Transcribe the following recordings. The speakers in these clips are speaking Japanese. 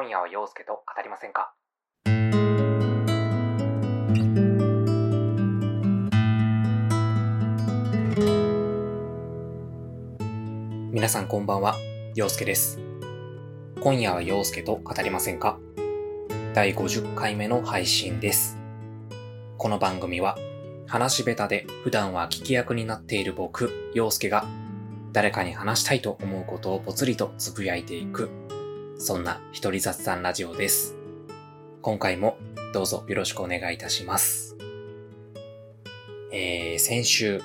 今夜は陽介と語りませんか？皆さんこんばんは、陽介です。今夜は陽介と語りませんか？第50回目の配信です。この番組は話し下手で普段は聞き役になっている僕、陽介が誰かに話したいと思うことをぽつりとつぶやいていく、そんな一人雑談ラジオです。今回もどうぞよろしくお願いいたします。えー、先週、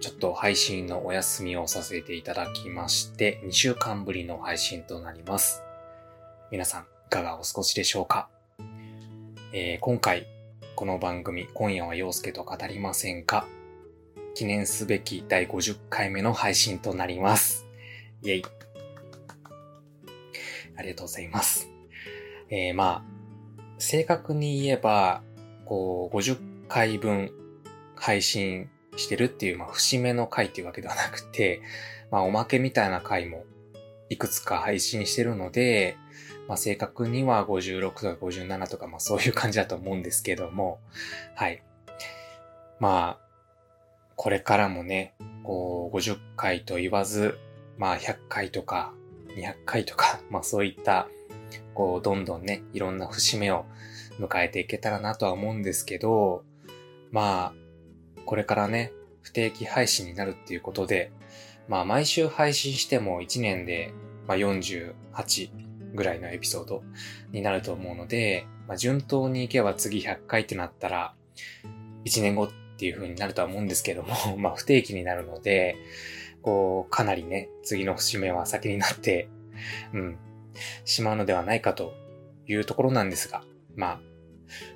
ちょっと配信のお休みをさせていただきまして、2週間ぶりの配信となります。皆さん、いかがお過ごしでしょうか、えー、今回、この番組、今夜は陽介と語りませんか？記念すべき第50回目の配信となります。イェイ。ありがとうございます。えー、まあ、正確に言えば、こう、50回分配信してるっていう、まあ、節目の回っていうわけではなくて、まあ、おまけみたいな回もいくつか配信してるので、まあ、正確には56とか57とか、まあ、そういう感じだと思うんですけども、はい。まあ、これからもね、こう、50回と言わず、まあ、100回とか、200回とか、まあ、そういった、こう、どんどんね、いろんな節目を迎えていけたらなとは思うんですけど、まあ、これからね、不定期配信になるっていうことで、まあ、毎週配信しても1年で、まあ、48ぐらいのエピソードになると思うので、まあ、順当にいけば次100回ってなったら、1年後っていう風になるとは思うんですけども、まあ不定期になるので、こう、かなりね、次の節目は先になって、うん、しまうのではないかというところなんですが、まあ、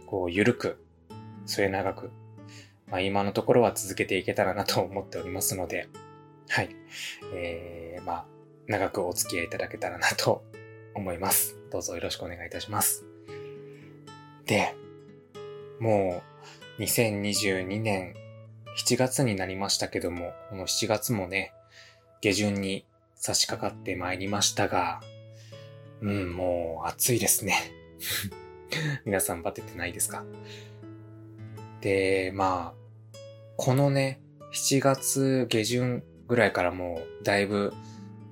こう、ゆるく、末長く、まあ今のところは続けていけたらなと思っておりますので、はい。えー、まあ、長くお付き合いいただけたらなと思います。どうぞよろしくお願いいたします。で、もう、2022年7月になりましたけども、この7月もね、下旬に差し掛かってまいりましたが、うん、もう暑いですね。皆さんバテてないですか？で、まあ、このね、7月下旬ぐらいからもうだいぶ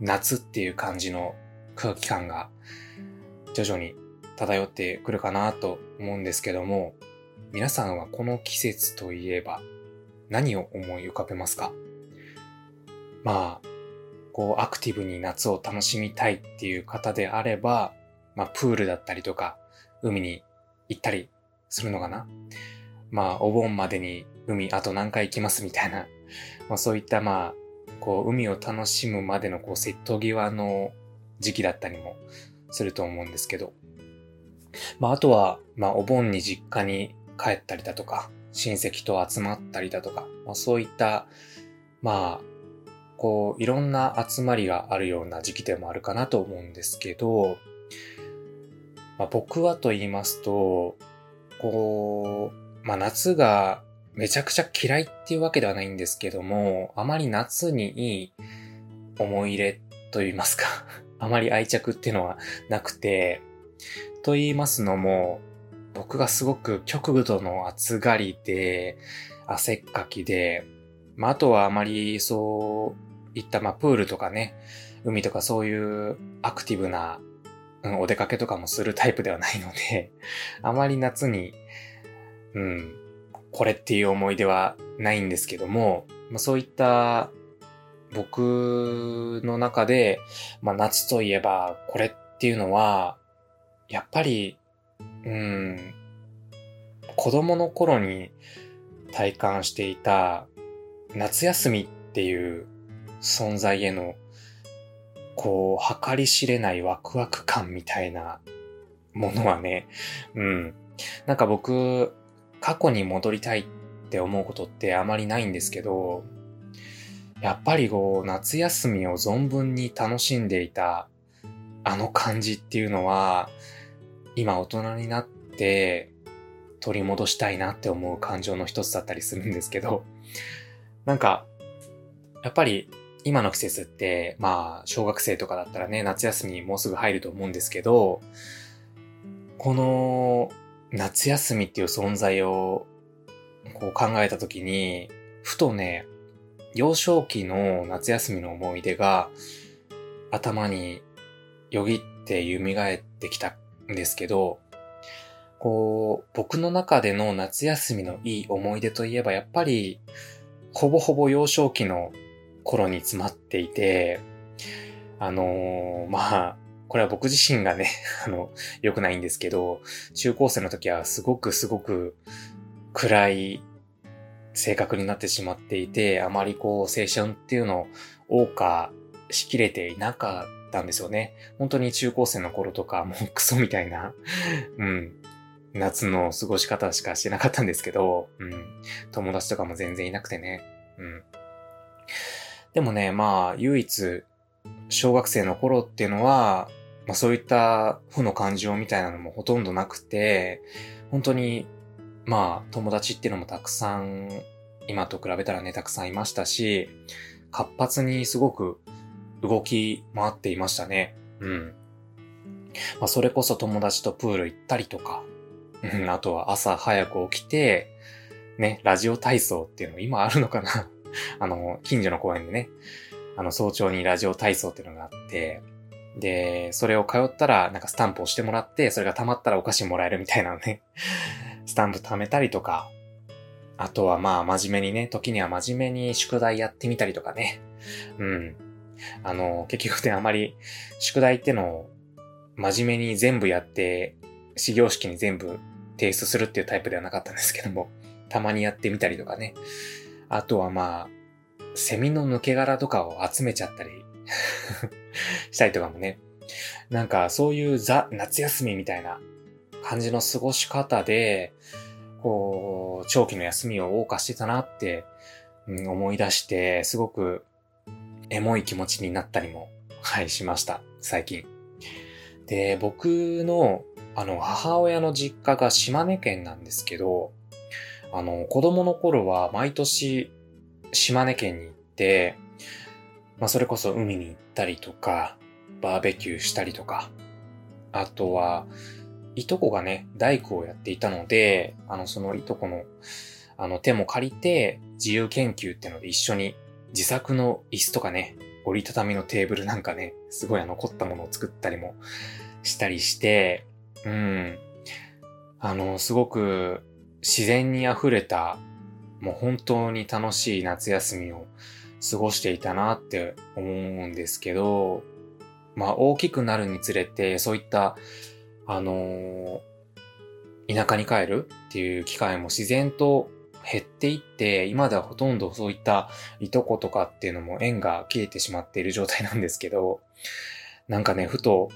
夏っていう感じの空気感が徐々に漂ってくるかなと思うんですけども、皆さんはこの季節といえば何を思い浮かべますか？まあ、こうアクティブに夏を楽しみたいっていう方であれば、まあプールだったりとか海に行ったりするのかな。まあお盆までに海あと何回行きますみたいな、まあそういったまあ、こう海を楽しむまでのこう瀬戸際の時期だったりもすると思うんですけど、まああとは、まあお盆に実家に帰ったりだとか、親戚と集まったりだとか、まあ、そういった、まあ、こう、いろんな集まりがあるような時期でもあるかなと思うんですけど、まあ、僕はと言いますと、こう、まあ、夏がめちゃくちゃ嫌いっていうわけではないんですけども、あまり夏にいい思い入れと言いますか あまり愛着っていうのはなくて、と言いますのも、僕がすごく極度の暑がりで、汗っかきで、まあ、あとはあまりそういった、まあ、プールとかね、海とかそういうアクティブな、うん、お出かけとかもするタイプではないので、あまり夏に、うん、これっていう思い出はないんですけども、まあ、そういった僕の中で、まあ、夏といえばこれっていうのは、やっぱりうん、子供の頃に体感していた夏休みっていう存在へのこう、計り知れないワクワク感みたいなものはね、うん。なんか僕、過去に戻りたいって思うことってあまりないんですけど、やっぱりこう、夏休みを存分に楽しんでいたあの感じっていうのは、今大人になって取り戻したいなって思う感情の一つだったりするんですけど、なんか、やっぱり今の季節って、まあ、小学生とかだったらね、夏休みにもうすぐ入ると思うんですけど、この夏休みっていう存在をこう考えたときに、ふとね、幼少期の夏休みの思い出が頭によぎって蘇ってきたんですけど、こう、僕の中での夏休みのいい思い出といえば、やっぱり、ほぼほぼ幼少期の頃に詰まっていて、あのー、まあ、これは僕自身がね、あの、良くないんですけど、中高生の時はすごくすごく暗い性格になってしまっていて、あまりこう、青春っていうのを謳歌しきれていなかったんですよね。本当に中高生の頃とか、もう クソみたいな、うん、夏の過ごし方しかしてなかったんですけど、うん、友達とかも全然いなくてね、うん。でもね、まあ、唯一、小学生の頃っていうのは、まあそういった負の感情みたいなのもほとんどなくて、本当に、まあ友達っていうのもたくさん、今と比べたらね、たくさんいましたし、活発にすごく動き回っていましたね。うん。まあそれこそ友達とプール行ったりとか、うん、あとは朝早く起きて、ね、ラジオ体操っていうの今あるのかな あの、近所の公園でね、あの、早朝にラジオ体操っていうのがあって、で、それを通ったら、なんかスタンプをしてもらって、それが溜まったらお菓子もらえるみたいなのね。スタンプ貯めたりとか、あとはまあ真面目にね、時には真面目に宿題やってみたりとかね。うん。あの、結局ね、あまり宿題ってのを真面目に全部やって、始業式に全部提出するっていうタイプではなかったんですけども、たまにやってみたりとかね。あとはまあ、セミの抜け殻とかを集めちゃったり したりとかもね。なんかそういうザ・夏休みみたいな感じの過ごし方で、こう、長期の休みを謳歌してたなって、うん、思い出して、すごくエモい気持ちになったりも、はい、しました。最近。で、僕の、あの、母親の実家が島根県なんですけど、あの、子供の頃は毎年島根県に行って、まあそれこそ海に行ったりとか、バーベキューしたりとか、あとは、いとこがね、大工をやっていたので、あの、そのいとこの、あの、手も借りて、自由研究ってので一緒に自作の椅子とかね、折りたたみのテーブルなんかね、すごいあの凝ったものを作ったりもしたりして、うん。あの、すごく自然に溢れたもう本当に楽しい夏休みを過ごしていたなって思うんですけど、まあ大きくなるにつれて、そういった、あのー、田舎に帰るっていう機会も自然と減っていって、今ではほとんどそういったいとことかっていうのも縁が切れてしまっている状態なんですけど、なんかね、ふと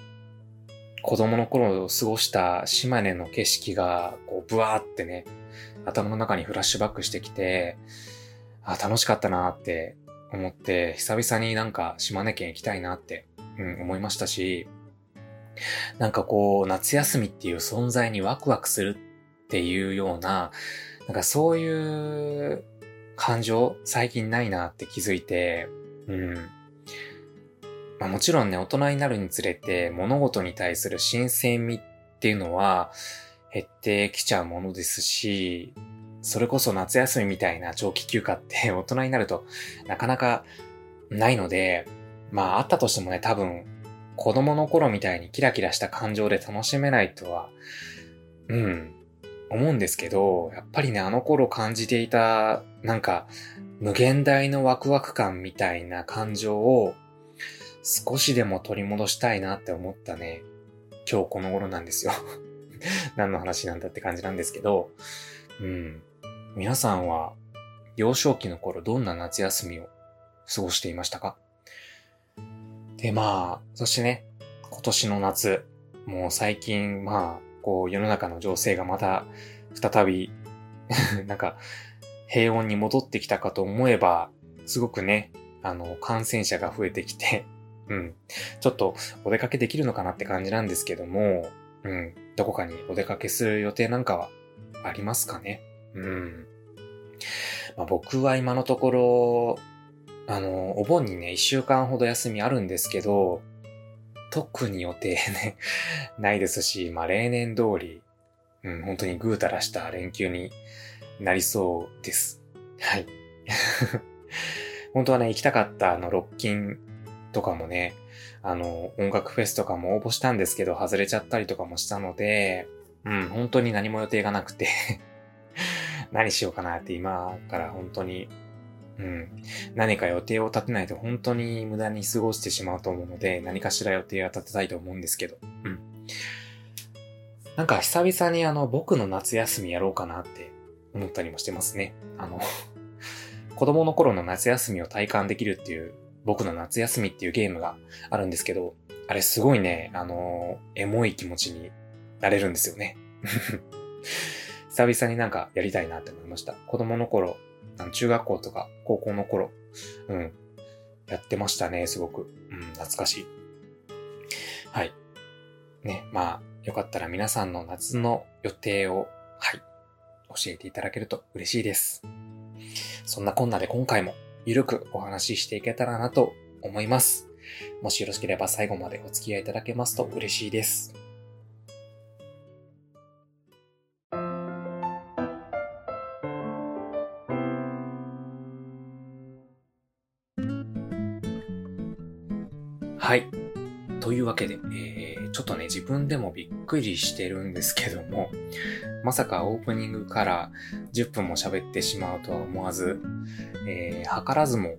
子供の頃を過ごした島根の景色が、こう、ブワーってね、頭の中にフラッシュバックしてきて、あ、楽しかったなって思って、久々になんか島根県行きたいなって、うん、思いましたし、なんかこう、夏休みっていう存在にワクワクするっていうような、なんかそういう感情、最近ないなって気づいて、うん。まあもちろんね、大人になるにつれて物事に対する新鮮味っていうのは、減ってきちゃうものですし、それこそ夏休みみたいな長期休暇って 大人になるとなかなかないので、まああったとしてもね、多分子供の頃みたいにキラキラした感情で楽しめないとは、うん、思うんですけど、やっぱりね、あの頃感じていた、なんか、無限大のワクワク感みたいな感情を少しでも取り戻したいなって思ったね、今日この頃なんですよ。何の話なんだって感じなんですけど、うん。皆さんは幼少期の頃どんな夏休みを過ごしていましたか？で、まあ、そしてね、今年の夏、もう最近、まあ、こう世の中の情勢がまた再び なんか平穏に戻ってきたかと思えば、すごくね、あの、感染者が増えてきて、うん。ちょっとお出かけできるのかなって感じなんですけども、うん。どこかにお出かけする予定なんかはありますかね？うん。まあ、僕は今のところ、あの、お盆にね、一週間ほど休みあるんですけど、特に予定ね、ないですし、まあ例年通り、うん、本当にぐうたらした連休になりそうです。はい。本当はね、行きたかったあの、ロッキンとかもね、あの、音楽フェスとかも応募したんですけど、外れちゃったりとかもしたので、うん、本当に何も予定がなくて 何しようかなって今から本当に、うん、何か予定を立てないと本当に無駄に過ごしてしまうと思うので、何かしら予定は立てたいと思うんですけど、うん。なんか久々にあの、僕の夏休みやろうかなって思ったりもしてますね。あの 子供の頃の夏休みを体感できるっていう、僕の夏休みっていうゲームがあるんですけど、あれすごいね、あのエモい気持ちになれるんですよね。久々になんかやりたいなって思いました。子供の頃、あの中学校とか高校の頃、うん、やってましたね、すごく。うん、懐かしい。はい。ね、まあ、よかったら皆さんの夏の予定を、はい、教えていただけると嬉しいです。そんなこんなで今回もゆるくお話ししていけたらなと思います。もしよろしければ最後までお付き合いいただけますと嬉しいです。はい。というわけで、えー、ちょっとね、自分でもびっくりしてるんですけども、まさかオープニングから10分も喋ってしまうとは思わず、えー、図らずも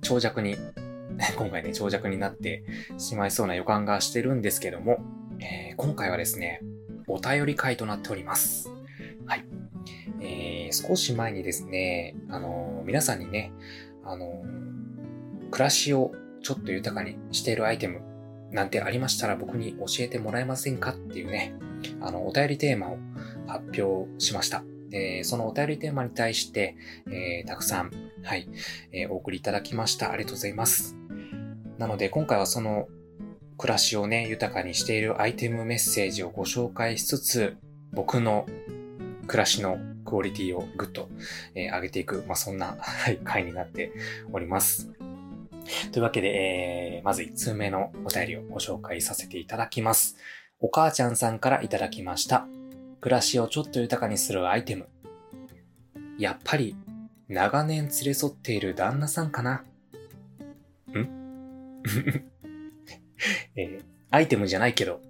長尺に、今回ね、長尺になってしまいそうな予感がしてるんですけども、えー、今回はですね、お便り会となっております。はい。えー、少し前にですね、あのー、皆さんにね、あのー、暮らしをちょっと豊かにしているアイテムなんてありましたら僕に教えてもらえませんかっていうね、あの、お便りテーマを発表しました。で、そのお便りテーマに対して、えー、たくさん、はい、えー、お送りいただきました。ありがとうございます。なので、今回はその暮らしをね、豊かにしているアイテムメッセージをご紹介しつつ、僕の暮らしのクオリティをぐっと、えー、上げていく、まあ、そんな、はい、回になっております。というわけで、えー、まず1通目のお便りをご紹介させていただきます。お母ちゃんさんからいただきました。暮らしをちょっと豊かにするアイテム。やっぱり、長年連れ添っている旦那さんかな。ん？えー、アイテムじゃないけど、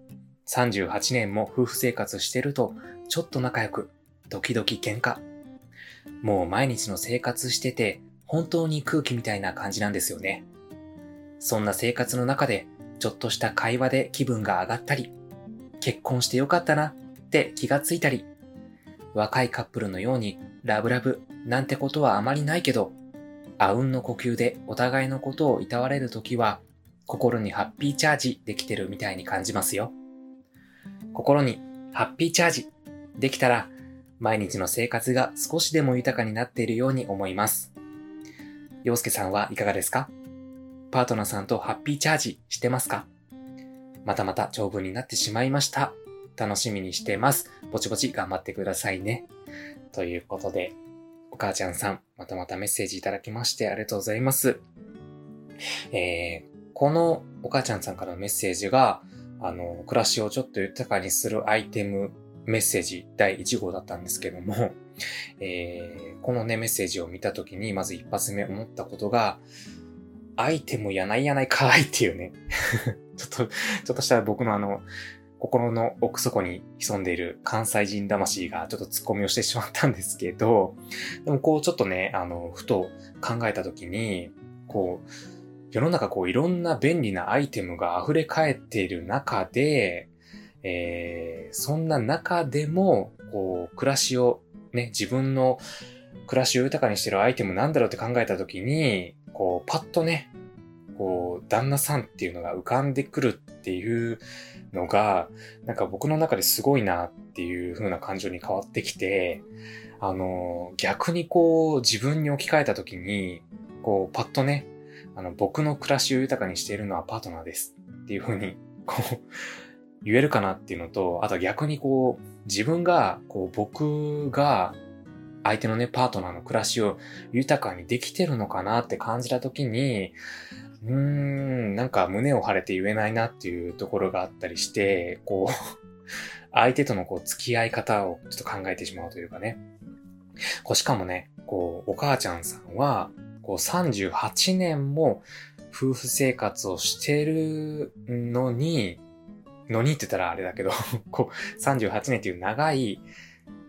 38年も夫婦生活してると、ちょっと仲良く、時々喧嘩。もう毎日の生活してて、本当に空気みたいな感じなんですよね。そんな生活の中で、ちょっとした会話で気分が上がったり、結婚してよかったなって気がついたり、若いカップルのようにラブラブなんてことはあまりないけど、あうんの呼吸でお互いのことをいたわれるときは、心にハッピーチャージできてるみたいに感じますよ。心にハッピーチャージできたら、毎日の生活が少しでも豊かになっているように思います。洋介さんはいかがですか？パートナーさんとハッピーチャージしてますか？またまた長文になってしまいました。楽しみにしてます。ぼちぼち頑張ってくださいね。ということで、お母ちゃんさん、またまたメッセージいただきましてありがとうございます。えー、このお母ちゃんさんからのメッセージが、あの、暮らしをちょっと豊かにするアイテムメッセージ第1号だったんですけども、えー、このね、メッセージを見たときに、まず一発目思ったことが、アイテムやないやないかいっていうね。ちょっと、ちょっとしたら僕のあの、心の奥底に潜んでいる関西人魂がちょっと突っ込みをしてしまったんですけど、でもこうちょっとね、あの、ふと考えたときに、こう、世の中こういろんな便利なアイテムが溢れ返っている中で、えー、そんな中でも、こう、暮らしを、ね、自分の暮らしを豊かにしてるアイテムなんだろうって考えたときに、こう、パッとね、こう、旦那さんっていうのが浮かんでくるっていうのが、なんか僕の中ですごいなっていう風な感情に変わってきて、あの、逆にこう、自分に置き換えたときに、こう、パッとね、あの、僕の暮らしを豊かにしているのはパートナーですっていう風に、こう、言えるかなっていうのと、あと逆にこう、自分が、こう、僕が、相手のね、パートナーの暮らしを豊かにできてるのかなって感じた時に、うーん、なんか胸を張れて言えないなっていうところがあったりして、こう 相手とのこう付き合い方をちょっと考えてしまうというかね。こうしかもね、こう、お母ちゃんさんは、こう38年も夫婦生活をしてるのに、のにって言ったらあれだけどこう、38年っていう長い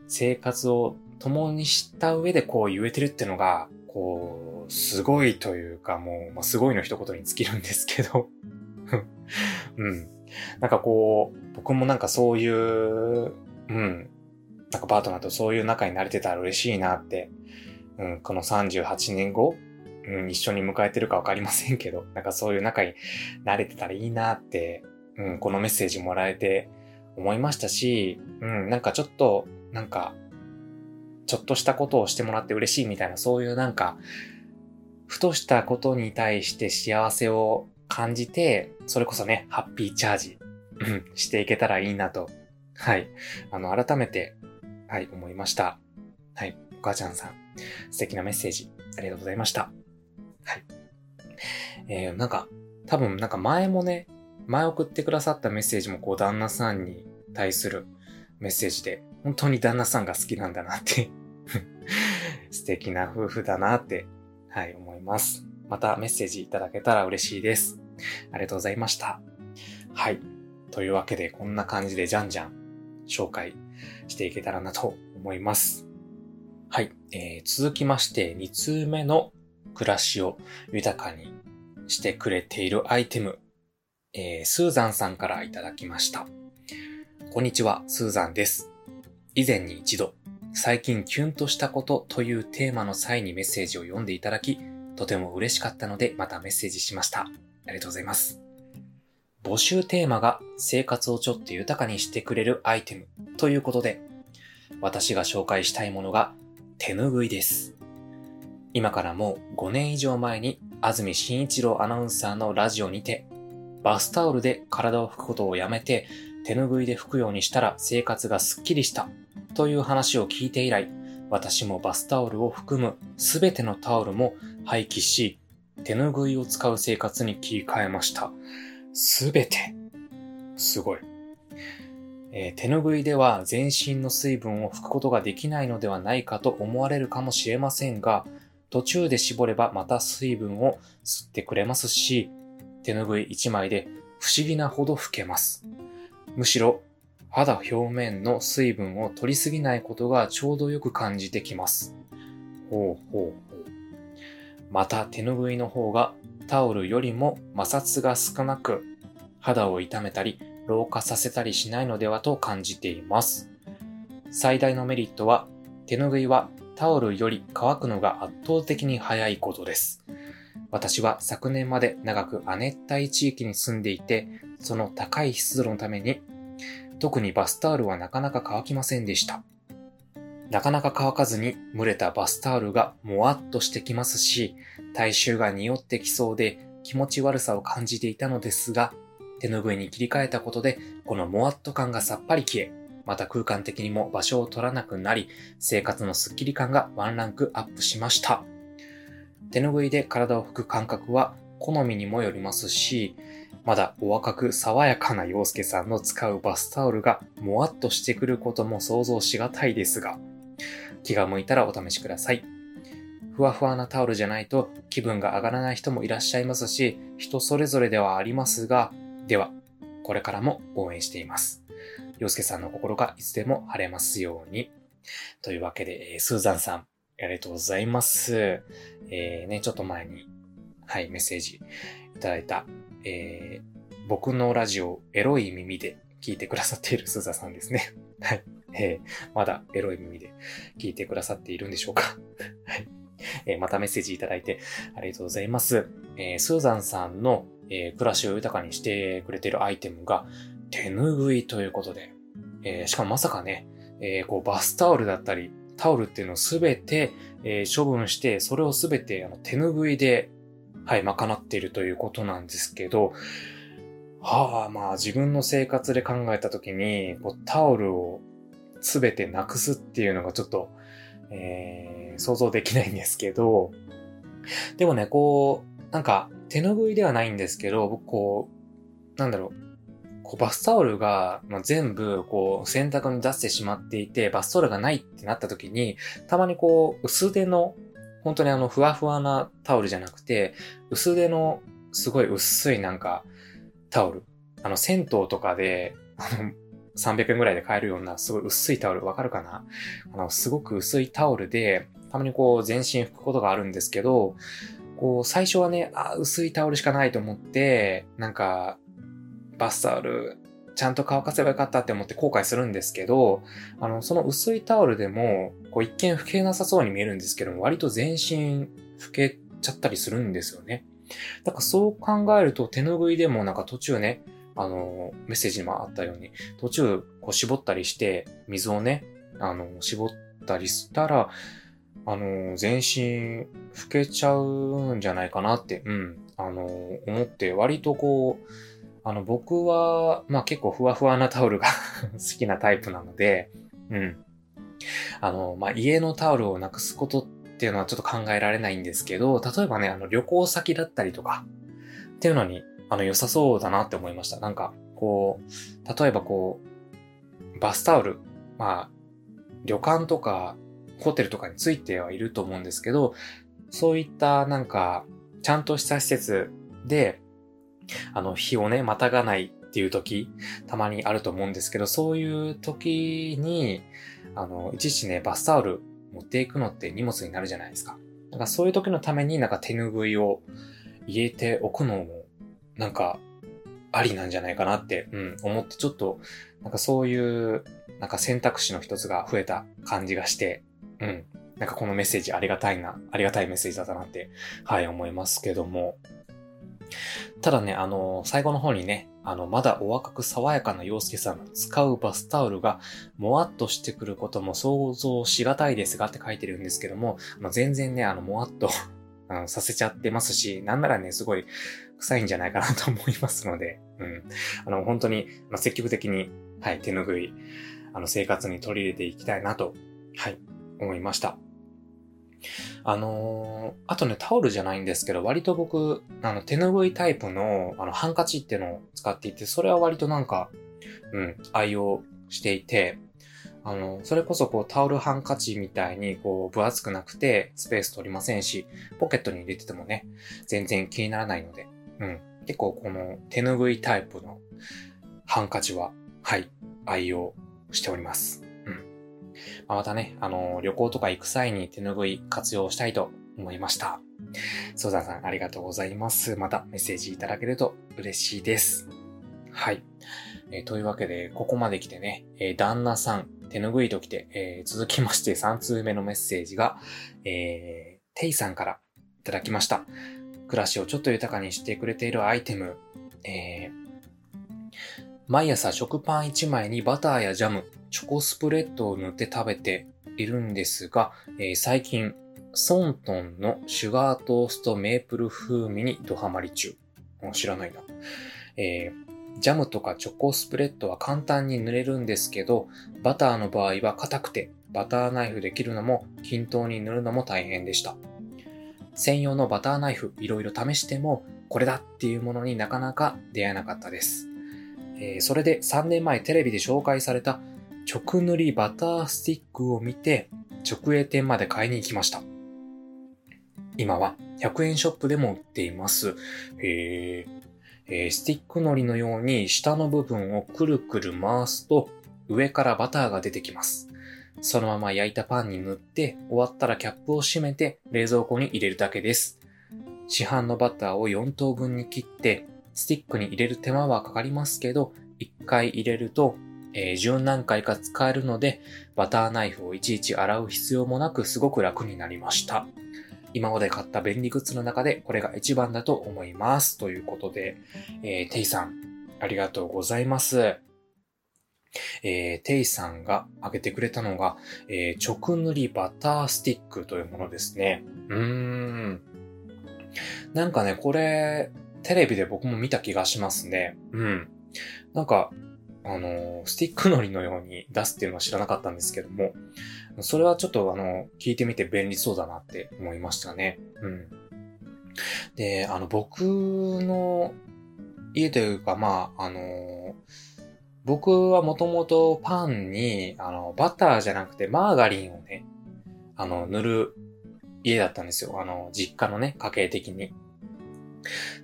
生活を共にした上でこう言えてるってのが、こう、すごいというかもう、まあ、すごいの一言に尽きるんですけど うん。なんかこう、僕もなんかそういう、うん。なんかパートナーとそういう仲になれてたら嬉しいなって、うん、この38年後、うん、一緒に迎えてるかわかりませんけど、なんかそういう仲になれてたらいいなって、うん、このメッセージもらえて思いましたし、うん、なんかちょっと、なんか、ちょっとしたことをしてもらって嬉しいみたいな、そういうなんか、ふとしたことに対して幸せを感じて、それこそね、ハッピーチャージ、していけたらいいなと、はい、あの、改めて、はい、思いました。はい、お母ちゃんさん、素敵なメッセージ、ありがとうございました。はい。えー、なんか、多分なんか前もね、前送ってくださったメッセージもこう旦那さんに対するメッセージで、本当に旦那さんが好きなんだなって 素敵な夫婦だなって、はい、思います。またメッセージいただけたら嬉しいです。ありがとうございました。はい。というわけで、こんな感じでじゃんじゃん紹介していけたらなと思います。はい。えー、続きまして、2通目の暮らしを豊かにしてくれているアイテム、えー、スーザンさんからいただきました。こんにちは、スーザンです。以前に一度、最近キュンとしたことというテーマの際にメッセージを読んでいただき、とても嬉しかったのでまたメッセージしました。ありがとうございます。募集テーマが生活をちょっと豊かにしてくれるアイテムということで、私が紹介したいものが手ぬぐいです。今からもう5年以上前に安住紳一郎アナウンサーのラジオにて、バスタオルで体を拭くことをやめて、手ぬぐいで拭くようにしたら生活がスッキリしたという話を聞いて以来、私もバスタオルを含むすべてのタオルも廃棄し、手ぬぐいを使う生活に切り替えました。すべて。すごい。えー、手ぬぐいでは全身の水分を拭くことができないのではないかと思われるかもしれませんが、途中で絞ればまた水分を吸ってくれますし、手ぬぐい1枚で不思議なほど拭けます。むしろ肌表面の水分を取りすぎないことがちょうどよく感じてきます。ほうほうほう。また手ぬぐいの方がタオルよりも摩擦が少なく肌を痛めたり老化させたりしないのではと感じています。最大のメリットは手ぬぐいはタオルより乾くのが圧倒的に早いことです。私は昨年まで長く亜熱帯地域に住んでいて、その高い湿度のために、特にバスタオルはなかなか乾きませんでした。なかなか乾かずに蒸れたバスタオルがもわっとしてきますし、体臭が匂ってきそうで気持ち悪さを感じていたのですが、手ぬぐいに切り替えたことで、このもわっと感がさっぱり消え、また空間的にも場所を取らなくなり、生活のスッキリ感がワンランクアップしました。手ぬぐいで体を拭く感覚は好みにもよりますし、まだお若く爽やかな洋介さんの使うバスタオルがもわっとしてくることも想像しがたいですが、気が向いたらお試しください。ふわふわなタオルじゃないと気分が上がらない人もいらっしゃいますし、人それぞれではありますが、では、これからも応援しています。洋介さんの心がいつでも晴れますように。というわけで、スーザンさん、ありがとうございます。えー、ね、ちょっと前に、はい、メッセージいただいた、えー、僕のラジオ、エロい耳で聞いてくださっているスーザさんですね。はい。えー、まだエロい耳で聞いてくださっているんでしょうか。はい。えー、またメッセージいただいてありがとうございます。えー、スーザンさんの、えー、暮らしを豊かにしてくれているアイテムが、手ぬぐいということで、えー、しかもまさかね、えー、こうバスタオルだったり、タオルっていうのをすべて、えー、処分して、それをすべてあの手ぬぐいで、はい、賄っているということなんですけど、はあ、まあ自分の生活で考えたときに、こうタオルをすべてなくすっていうのがちょっと、えー、想像できないんですけど、でもね、こう、なんか、手拭いではないんですけど、僕こう、なんだろう、こうバスタオルが、全部こう洗濯に出してしまっていて、バスタオルがないってなった時に、たまにこう薄手の、本当にあのふわふわなタオルじゃなくて、薄手のすごい薄いなんかタオル。あの銭湯とかで、あの、300円ぐらいで買えるようなすごい薄いタオルわかるかな？あの、すごく薄いタオルで、たまにこう全身拭くことがあるんですけど、こう最初はね、あ、薄いタオルしかないと思って、なんかバスタオル、ちゃんと乾かせばよかったって思って後悔するんですけど、あの、その薄いタオルでも、こう一見拭けなさそうに見えるんですけども、割と全身拭けちゃったりするんですよね。だからそう考えると手拭いでもなんか途中ね、あの、メッセージにもあったように、途中こう絞ったりして、水をね、あの、絞ったりしたら、あの、全身拭けちゃうんじゃないかなって、うん、あの、思って、割とこう、あの、僕は、まあ結構ふわふわなタオルが 好きなタイプなので、うん。あの、まあ家のタオルをなくすことっていうのはちょっと考えられないんですけど、例えばね、あの旅行先だったりとか、っていうのに、あの良さそうだなって思いました。なんか、こう、例えばこう、バスタオル、まあ、旅館とか、ホテルとかについてはいると思うんですけど、そういったなんか、ちゃんとした施設で、あの、日をね、またがないっていう時、たまにあると思うんですけど、そういう時に、あの、いちいちね、バスタオル持っていくのって荷物になるじゃないですか。だかそういう時のためになんか手拭いを入れておくのも、なんか、ありなんじゃないかなって、うん、思ってちょっと、なんかそういう、なんか選択肢の一つが増えた感じがして、うん。なんかこのメッセージありがたいな、ありがたいメッセージだったなって、はい、思いますけども。ただね、あの、最後の方にね、あの、まだお若く爽やかな洋介さんが使うバスタオルが、もわっとしてくることも想像しがたいですがって書いてるんですけども、まあ全然ね、あの、もわっとさせちゃってますし、なんならね、すごい臭いんじゃないかなと思いますので、うん。あの、本当に、まあ、積極的に、はい、手拭い、あの、生活に取り入れていきたいなと、はい、思いました。あのー、あとね、タオルじゃないんですけど、割と僕、あの、手拭いタイプの、あの、ハンカチっていうのを使っていて、それは割となんか、うん、愛用していて、あの、それこそこうタオルハンカチみたいにこう分厚くなくてスペース取りませんし、ポケットに入れててもね、全然気にならないので、うん。結構この手拭いタイプのハンカチは、はい、愛用しております。まあ、またね、あのー、旅行とか行く際に手拭い活用したいと思いました。ソーザさんありがとうございます。またメッセージいただけると嬉しいです。はい。えー、というわけで、ここまで来てね、えー、旦那さん、手拭いと来て、えー、続きまして3通目のメッセージが、えー、テイさんからいただきました。暮らしをちょっと豊かにしてくれているアイテム、えー、毎朝食パン1枚にバターやジャム、チョコスプレッドを塗って食べているんですが、えー、最近、ソントンのシュガートーストメープル風味にドハマり中。知らないな。えー、ジャムとかチョコスプレッドは簡単に塗れるんですけど、バターの場合は硬くて、バターナイフで切るのも均等に塗るのも大変でした。専用のバターナイフいろいろ試しても、これだっていうものになかなか出会えなかったです。えー、それで3年前テレビで紹介された直塗りバタースティックを見て直営店まで買いに行きました。今は100円ショップでも売っています。へえー、スティックのりのように下の部分をくるくる回すと上からバターが出てきます。そのまま焼いたパンに塗って終わったらキャップを閉めて冷蔵庫に入れるだけです。市販のバターを4等分に切ってスティックに入れる手間はかかりますけど、1回入れると、えー、十何回か使えるので、バターナイフをいちいち洗う必要もなくすごく楽になりました。今まで買った便利グッズの中でこれが一番だと思います。ということで、えー、テイさん、ありがとうございます。えー、テイさんが挙げてくれたのが、えー、直塗りバタースティックというものですね。うーん。なんかね、これ、テレビで僕も見た気がしますね。うん。なんか、あの、スティック海苔のように出すっていうのは知らなかったんですけども、それはちょっとあの、聞いてみて便利そうだなって思いましたね。うん。で、あの、僕の家というか、まあ、あの、僕はもともとパンに、あの、バターじゃなくてマーガリンをね、あの、塗る家だったんですよ。あの、実家のね、家計的に。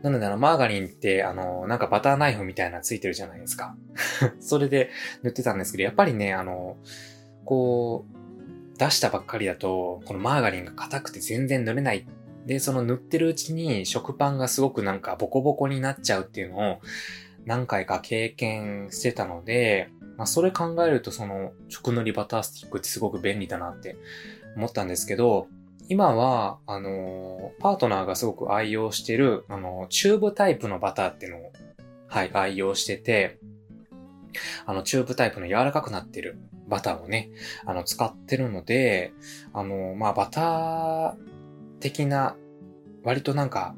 なので、あの、マーガリンって、あの、なんかバターナイフみたいなついてるじゃないですか。それで塗ってたんですけど、やっぱりね、あの、こう、出したばっかりだと、このマーガリンが硬くて全然塗れないで、その塗ってるうちに食パンがすごくなんかボコボコになっちゃうっていうのを何回か経験してたので、まあそれ考えるとその直塗りバタースティックってすごく便利だなって思ったんですけど、今は、あのパートナーがすごく愛用してる、あのチューブタイプのバターっていうのを、はい、愛用してて、あの、チューブタイプの柔らかくなってるバターをね、あの、使ってるので、あの、まあ、バター的な、割となんか、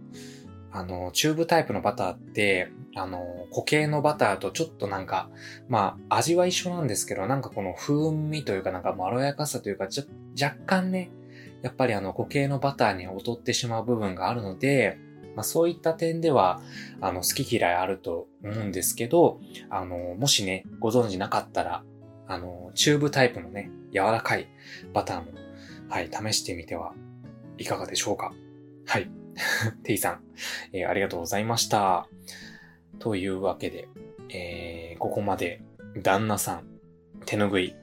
あの、チューブタイプのバターって、あの、固形のバターとちょっとなんか、まあ、味は一緒なんですけど、なんかこの風味というかなんかまろやかさというか、ちょ若干ね、やっぱりあの固形のバターに劣ってしまう部分があるので、まあそういった点では、あの、好き嫌いあると思うんですけど、あの、もしね、ご存知なかったら、あの、チューブタイプのね、柔らかいバターも、はい、試してみてはいかがでしょうか？はい。テイさん、えー、ありがとうございました。というわけで、えー、ここまで旦那さん、手ぬぐい、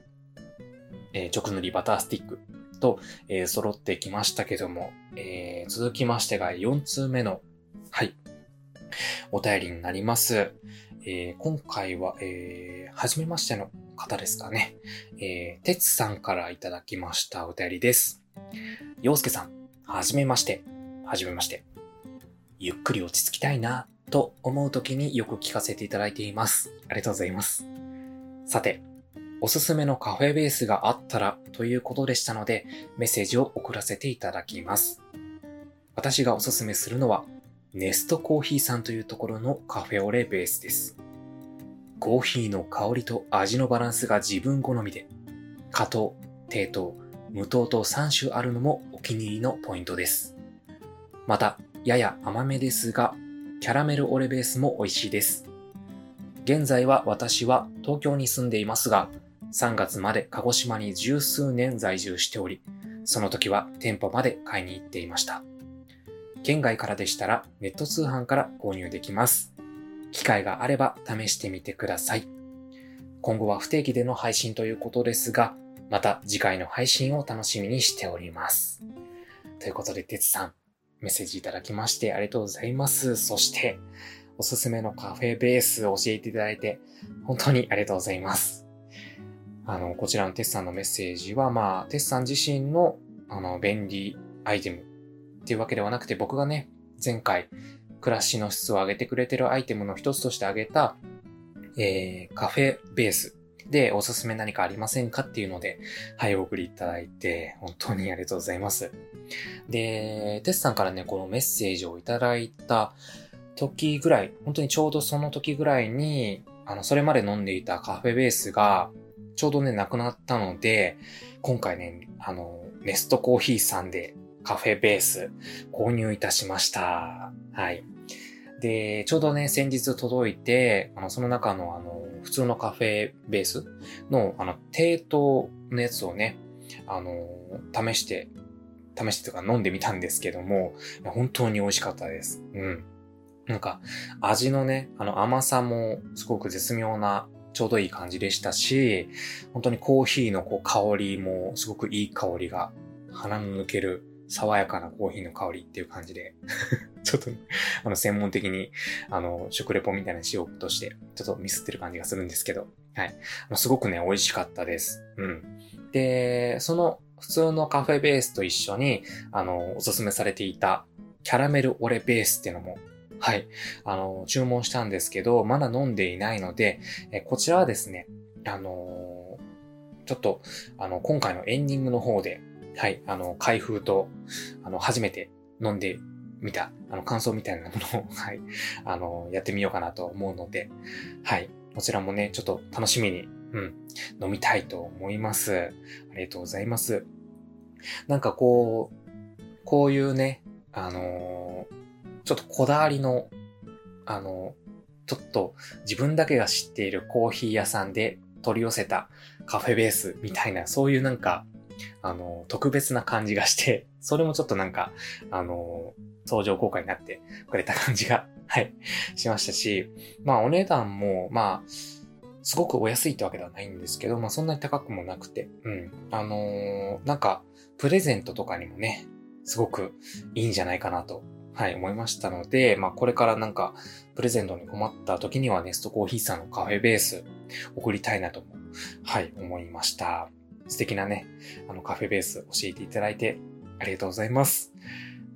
えー、直塗りバタースティックと、えー、揃ってきましたけども、えー、続きましてが4通目の、はい、お便りになります。えー、今回は、えー、初めましての方ですかね。えー、てつさんからいただきましたお便りです。ようすけさん、はじめまして。はじめまして。ゆっくり落ち着きたいな、と思う時によく聞かせていただいています。ありがとうございます。さて、おすすめのカフェベースがあったらということでしたので、メッセージを送らせていただきます。私がおすすめするのは、ネストコーヒーさんというところのカフェオレベースです。コーヒーの香りと味のバランスが自分好みで、加糖、低糖、無糖と3種あるのもお気に入りのポイントです。また、やや甘めですが、キャラメルオレベースも美味しいです。現在は私は東京に住んでいますが、3月まで鹿児島に十数年在住しており、その時は店舗まで買いに行っていました。県外からでしたらネット通販から購入できます。機会があれば試してみてください。今後は不定期での配信ということですが、また次回の配信を楽しみにしております。ということで、てつさん、メッセージいただきましてありがとうございます。そして、おすすめのカフェベースを教えていただいて、本当にありがとうございます。あの、こちらのテスさんのメッセージは、まあ、テスさん自身の、あの、便利アイテムっていうわけではなくて、僕がね、前回、暮らしの質を上げてくれてるアイテムの一つとして挙げた、えー、カフェベースでおすすめ何かありませんかっていうので、はい、お送りいただいて、本当にありがとうございます。で、テスさんからね、このメッセージをいただいた時ぐらい、本当にちょうどその時ぐらいに、あの、それまで飲んでいたカフェベースが、ちょうどね、なくなったので、今回ね、あの、ネストコーヒーさんでカフェベース購入いたしました。はい。で、ちょうどね、先日届いて、あの、その中のあの、普通のカフェベースの、あの、低糖のやつをね、あの、試して、試してとか飲んでみたんですけども、本当に美味しかったです。うん。なんか、味のね、あの甘さもすごく絶妙な、ちょうどいい感じでしたし、本当にコーヒーのこう香りもすごくいい香りが鼻の抜ける爽やかなコーヒーの香りっていう感じで ちょっと、あの、専門的に、あの、食レポみたいなしようとして、ちょっとミスってる感じがするんですけど、はい。すごくね、美味しかったです。うん。で、その普通のカフェベースと一緒に、あの、おすすめされていたキャラメルオレベースっていうのも、はい、あの、注文したんですけど、まだ飲んでいないので、えこちらはですね、あのちょっと、あの、今回のエンディングの方で、はい、あの、開封と、あの、初めて飲んでみた、あの、感想みたいなものを、はい、あの、やってみようかなと思うので、はい、こちらもね、ちょっと楽しみに、うん、飲みたいと思います。ありがとうございます。なんかこう、こういうね、あのー、ちょっとこだわりの、あの、ちょっと自分だけが知っているコーヒー屋さんで取り寄せたカフェベースみたいな、そういうなんか、あの、特別な感じがして、それもちょっとなんか、あの相乗効果になってくれた感じが、はい、しましたし、まあお値段も、まあ、すごくお安いってわけではないんですけど、まあそんなに高くもなくて、うん。あのー、なんか、プレゼントとかにもね、すごくいいんじゃないかなと、はい、思いましたので、まあこれからなんか、プレゼントに困った時にはネストコーヒーさんのカフェベース送りたいなとも、はい、思いました。素敵なね、あのカフェベース教えていただいてありがとうございます。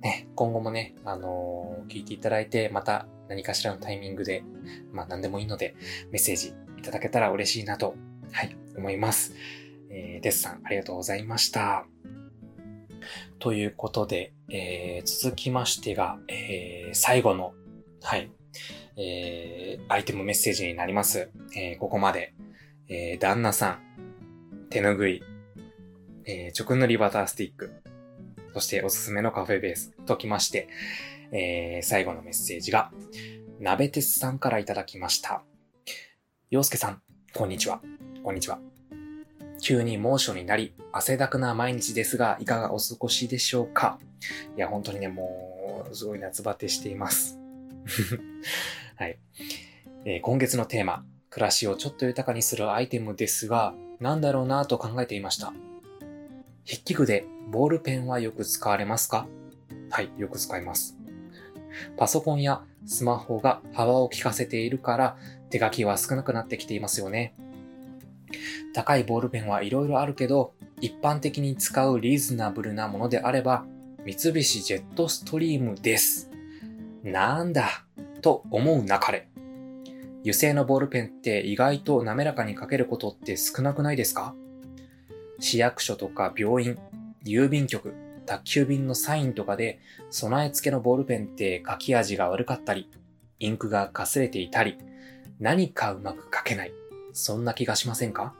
ね、今後もね、あのー、聞いていただいて、また何かしらのタイミングで、まあ何でもいいので、メッセージいただけたら嬉しいなと、はい、思います。えー、デスさん、ありがとうございました。ということで、えー、続きましてが、えー、最後の、はい、えー、アイテムメッセージになります。えー、ここまで、えー、旦那さん、手ぬぐい、えー、直塗りバタースティック、そしておすすめのカフェベースときまして、えー、最後のメッセージが、鍋鉄さんからいただきました。洋介さん、こんにちは。こんにちは。急に猛暑になり、汗だくな毎日ですが、いかがお過ごしでしょうか？いや、本当にね、もう、すごい夏バテしています。はい、えー、今月のテーマ、暮らしをちょっと豊かにするアイテムですが、なんだろうなぁと考えていました。筆記具でボールペンはよく使われますか？はい、よく使います。パソコンやスマホが幅を利かせているから手書きは少なくなってきていますよね。高いボールペンはいろいろあるけど、一般的に使うリーズナブルなものであれば、三菱ジェットストリームです。なんだ、と思うなかれ。油性のボールペンって意外と滑らかに書けることって少なくないですか？市役所とか病院、郵便局、宅急便のサインとかで備え付けのボールペンって書き味が悪かったり、インクがかすれていたり、何かうまく書けない。そんな気がしませんか？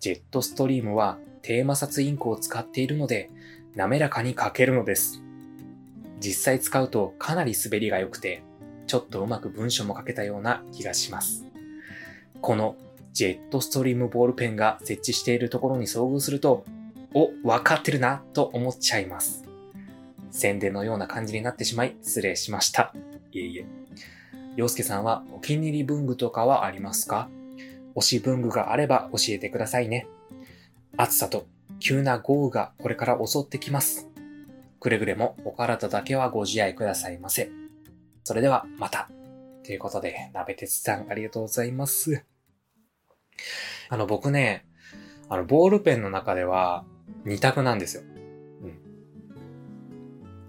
ジェットストリームはテーマ札インクを使っているので、滑らかに書けるのです。実際使うとかなり滑りが良くて、ちょっとうまく文章も書けたような気がします。このジェットストリームボールペンが設置しているところに遭遇すると、お、わかってるな、と思っちゃいます。宣伝のような感じになってしまい、失礼しました。いえいえ。洋介さんはお気に入り文具とかはありますか？推し文具があれば教えてくださいね。暑さと急な豪雨がこれから襲ってきます。くれぐれもお体だけはご自愛くださいませ。それではまた。ということで、鍋鉄さんありがとうございます。あの僕ね、あのボールペンの中では2択なんですよ。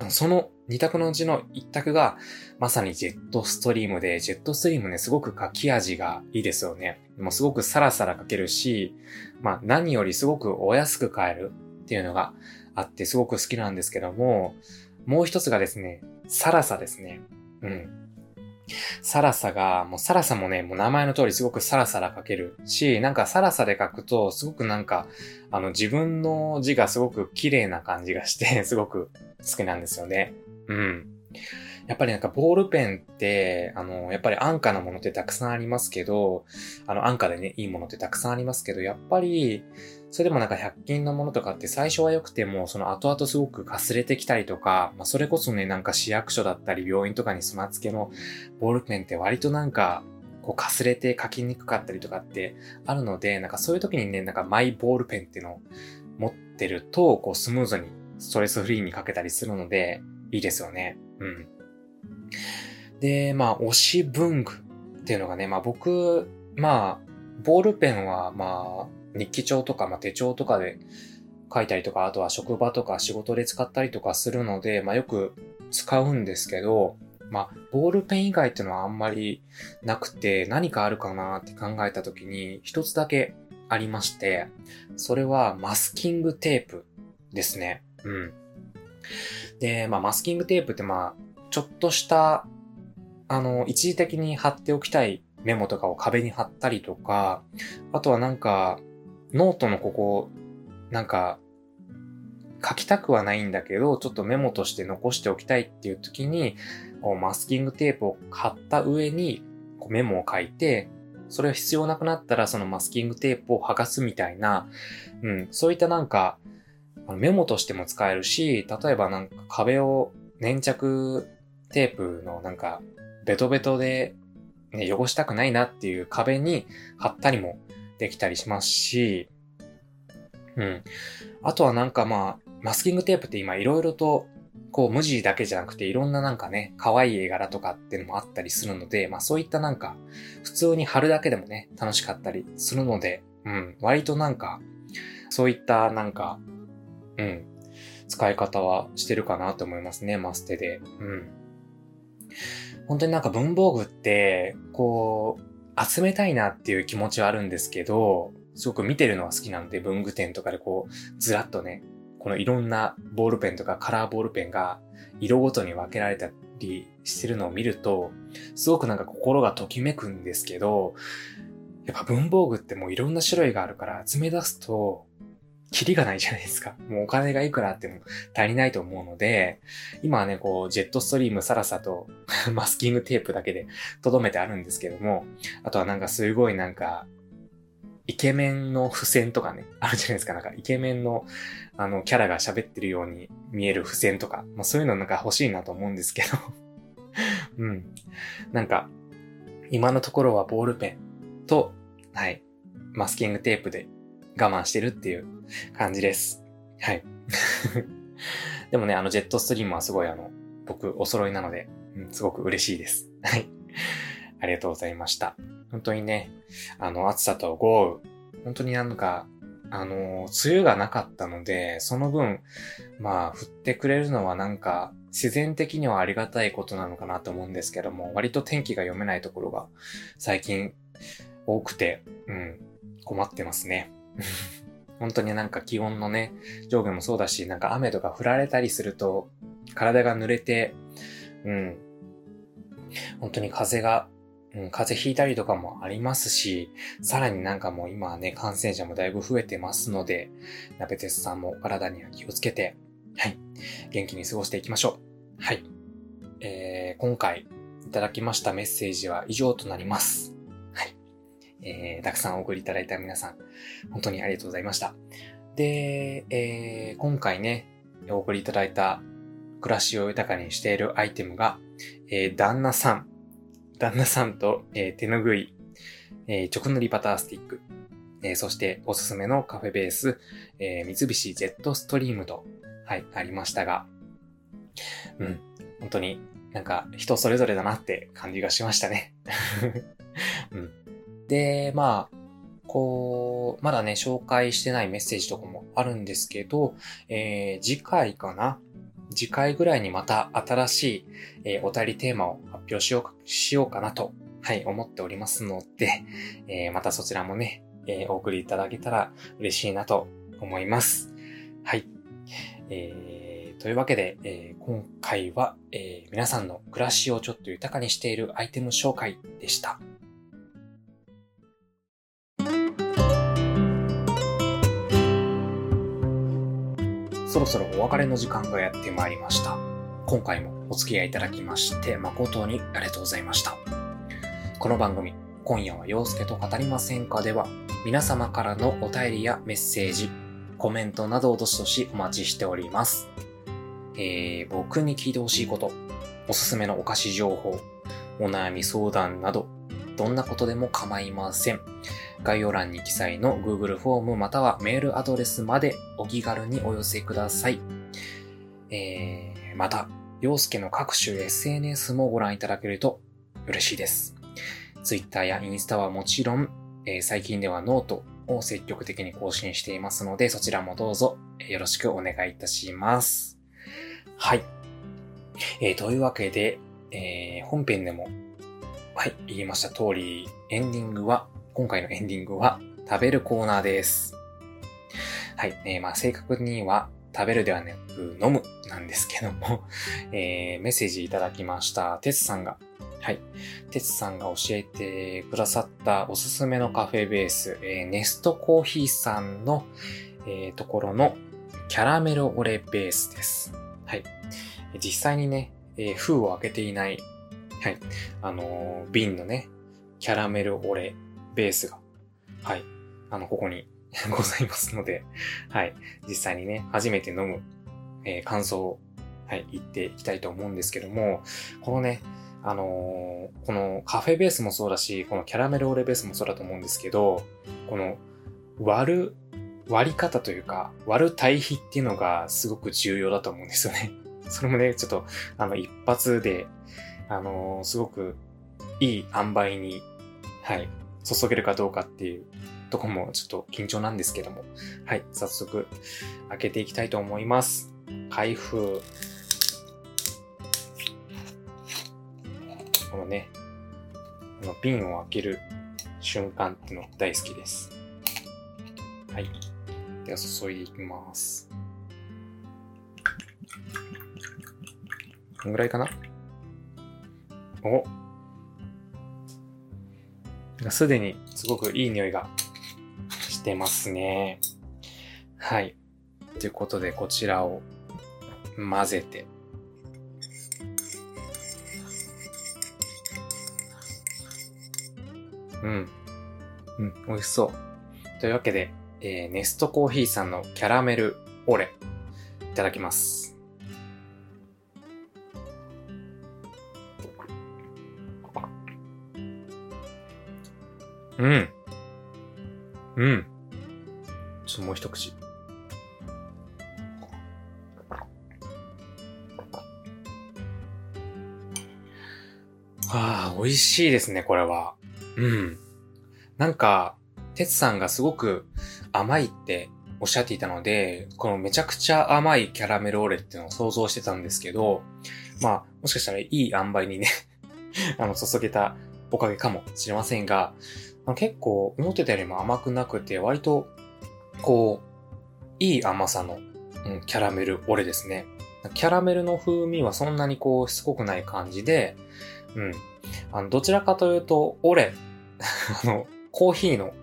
その二択のうちの一択が、まさにジェットストリームで、ジェットストリームね、すごく書き味がいいですよね。もうすごくサラサラ書けるし、まあ何よりすごくお安く買えるっていうのがあってすごく好きなんですけども、もう一つがですね、サラサですね。うん。サラサが、もうサラサもね、もう名前の通りすごくサラサラ書けるし、なんかサラサで書くと、すごくなんか、あの自分の字がすごく綺麗な感じがして、すごく好きなんですよね。うん。やっぱりなんかボールペンって、あの、やっぱり安価なものってたくさんありますけど、あの安価でね、いいものってたくさんありますけど、やっぱり、それでもなんか100均のものとかって最初は良くても、その後々すごくかすれてきたりとか、まあそれこそね、なんか市役所だったり病院とかに備付けのボールペンって割となんか、こうかすれて書きにくかったりとかってあるので、なんかそういう時にね、なんかマイボールペンっていうのを持ってると、こうスムーズにストレスフリーに書けたりするので、いいですよね。うん。で、まあ、推し文具っていうのがね、まあ僕、まあ、ボールペンは、まあ、日記帳とか、まあ手帳とかで書いたりとか、あとは職場とか仕事で使ったりとかするので、まあよく使うんですけど、まあ、ボールペン以外っていうのはあんまりなくて、何かあるかなって考えた時に、一つだけありまして、それはマスキングテープですね。うん。で、まあ、マスキングテープってまあ、ちょっとした、あの、一時的に貼っておきたいメモとかを壁に貼ったりとか、あとはなんか、ノートのここ、なんか、書きたくはないんだけど、ちょっとメモとして残しておきたいっていう時に、こうマスキングテープを貼った上にこうメモを書いて、それが必要なくなったらそのマスキングテープを剥がすみたいな、うん、そういったなんか、メモとしても使えるし、例えばなんか壁を粘着テープのなんかベトベトで、ね、汚したくないなっていう壁に貼ったりもできたりしますし、うん。あとはなんかまあ、マスキングテープって今いろいろとこう無地だけじゃなくていろんななんかね、可愛い絵柄とかっていうのもあったりするので、まあそういったなんか、普通に貼るだけでもね、楽しかったりするので、うん、割となんか、そういったなんか、うん、使い方はしてるかなと思いますね、マステで。うん。本当になんか文房具って、こう、集めたいなっていう気持ちはあるんですけど、すごく見てるのは好きなので、文具店とかでこう、ずらっとね、このいろんなボールペンとかカラーボールペンが色ごとに分けられたりしてるのを見ると、すごくなんか心がときめくんですけど、やっぱ文房具ってもういろんな種類があるから集め出すと、キリがないじゃないですか。もうお金がいくらあっても足りないと思うので、今はね、こう、ジェットストリームサラサと マスキングテープだけで留めてあるんですけども、あとはなんかすごいなんか、イケメンの付箋とかね、あるじゃないですか。なんかイケメンの、あの、キャラが喋ってるように見える付箋とか、まあそういうのなんか欲しいなと思うんですけど うん。なんか、今のところはボールペンと、はい、マスキングテープで我慢してるっていう感じです。はい。でもね、あの、ジェットストリームはすごいあの、僕お揃いなので、うん、すごく嬉しいです。はい。ありがとうございました。本当にね、あの、暑さと豪雨、本当になんか、あの、梅雨がなかったので、その分、まあ、降ってくれるのはなんか、自然的にはありがたいことなのかなと思うんですけども、割と天気が読めないところが最近多くて、うん、困ってますね。本当になんか気温のね、上下もそうだし、なんか雨とか降られたりすると、体が濡れて、うん、本当に風がうん、風邪ひいたりとかもありますし、さらになんかもう今はね、感染者もだいぶ増えてますので、ナベテスさんも体には気をつけて、はい、元気に過ごしていきましょう。はい。えー、今回いただきましたメッセージは以上となります。えー、たくさんお送りいただいた皆さん、本当にありがとうございました。で、えー、今回ね、お送りいただいた暮らしを豊かにしているアイテムが、えー、旦那さん旦那さんと、えー、手ぬぐい、えー、直塗りバタースティック、えー、そしておすすめのカフェベース、え三菱ジェットストリームと、はい、ありましたが、うん、本当になんか人それぞれだなって感じがしましたね。うん、で、まあ、こう、まだね、紹介してないメッセージとかもあるんですけど、えー、次回かな？次回ぐらいにまた新しい、えー、お便りテーマを発表しようかしようかなと、はい、思っておりますので、えー、またそちらもね、えー、お送りいただけたら嬉しいなと思います。はい。えー、というわけで、えー、今回は、えー、皆さんの暮らしをちょっと豊かにしているアイテム紹介でした。そろそろお別れの時間がやってまいりました。今回もお付き合いいただきまして誠にありがとうございました。この番組、今夜は陽介と語りませんかでは、皆様からのお便りやメッセージ、コメントなどをどしどしお待ちしております。えー、僕に聞いてほしいこと、おすすめのお菓子情報、お悩み相談など、どんなことでも構いません。概要欄に記載の Google フォームまたはメールアドレスまでお気軽にお寄せください。えー、また、洋介の各種 SNS もご覧いただけると嬉しいです。Twitter やインスタはもちろん、えー、最近ではノートを積極的に更新していますので、そちらもどうぞよろしくお願いいたします。はい。えー、というわけで、えー、本編でも、はい、言いました通り、エンディングは今回のエンディングは食べるコーナーです。はい。えー、まあ正確には食べるではなく飲むなんですけども、えー、メッセージいただきました。テスさんがはい。てつさんが教えてくださったおすすめのカフェベース、えー、ネストコーヒーさんの、えー、ところのキャラメルオレベースです。はい。実際にね、えー、封を開けていない、はい。あのー、瓶のね、キャラメルオレベースが、はい。あの、ここに ございますので、はい。実際にね、初めて飲む、えー、感想を、はい、言っていきたいと思うんですけども、このね、あのー、このカフェベースもそうだし、このキャラメルオレベースもそうだと思うんですけど、この割る、割り方というか、割る対比っていうのがすごく重要だと思うんですよね。それもね、ちょっと、あの、一発で、あのー、すごくいい塩梅に、はい、注げるかどうかっていうとこもちょっと緊張なんですけども、はい、早速開けていきたいと思います。開封。このね、この瓶を開ける瞬間っていうの大好きです。はい。では注いでいきます。こんぐらいかな？おすでにすごくいい匂いがしてますね。はい。ということで、こちらを混ぜて、うん。うん、美味しそう。というわけで、えー、ネストコーヒーさんのキャラメルオレ、いただきます。うん。うん。ちょっともう一口。ああ、美味しいですね、これは。うん。なんか、てつさんがすごく甘いっておっしゃっていたので、このめちゃくちゃ甘いキャラメルオレっていうのを想像してたんですけど、まあ、もしかしたらいい塩梅にね あの、注げたおかげかもしれませんが、結構思ってたよりも甘くなくて、割と、こう、いい甘さの、うん、キャラメルオレですね。キャラメルの風味はそんなにこう、しつこくない感じで、うん。あの、どちらかというと、オレ、あの、コーヒーの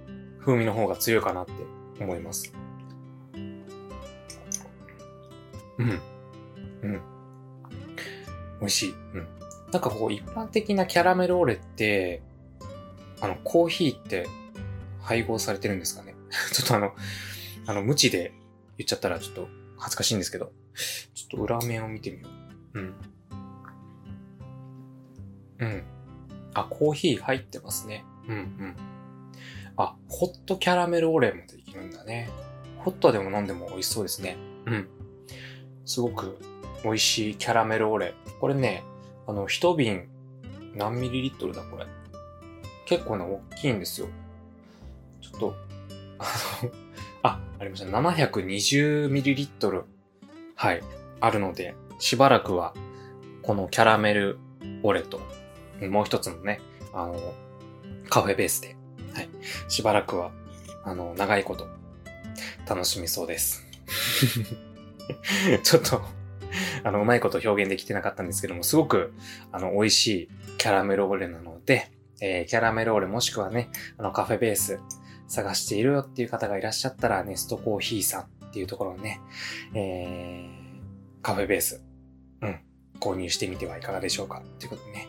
風味の方が強いかなって思います。うん。うん。美味しい。うん。なんかこう、一般的なキャラメルオレって、あの、コーヒーって配合されてるんですかね？ちょっとあの、あの、無知で言っちゃったらちょっと恥ずかしいんですけど、ちょっと裏面を見てみよう。うん。うん。あ、コーヒー入ってますね。うんうん。あ、ホットキャラメルオレもできるんだね。ホットでも飲んでも美味しそうですね。うん。すごく美味しいキャラメルオレ。これね、あの、一瓶何ミリリットルだこれ？結構ね、大きいんですよ。ちょっと、あの、あ、ありました。720ml。はい。あるので、しばらくは、このキャラメルオレと、もう一つのね、あの、カフェベースで、はい。しばらくは、あの、長いこと、楽しみそうです。ちょっと、あの、うまいこと表現できてなかったんですけども、すごく、あの、美味しいキャラメルオレなので、えー、キャラメロールもしくはね、あのカフェベース探しているよっていう方がいらっしゃったら、ネストコーヒーさんっていうところをね、えー、カフェベース、うん、購入してみてはいかがでしょうかということでね、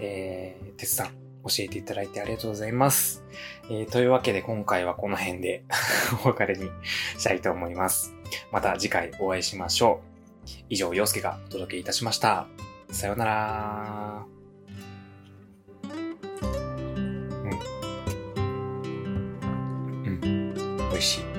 えー、てつさん、教えていただいてありがとうございます。えー、というわけで今回はこの辺で お別れにしたいと思います。また次回お会いしましょう。以上、洋介がお届けいたしました。さようなら。美味しい。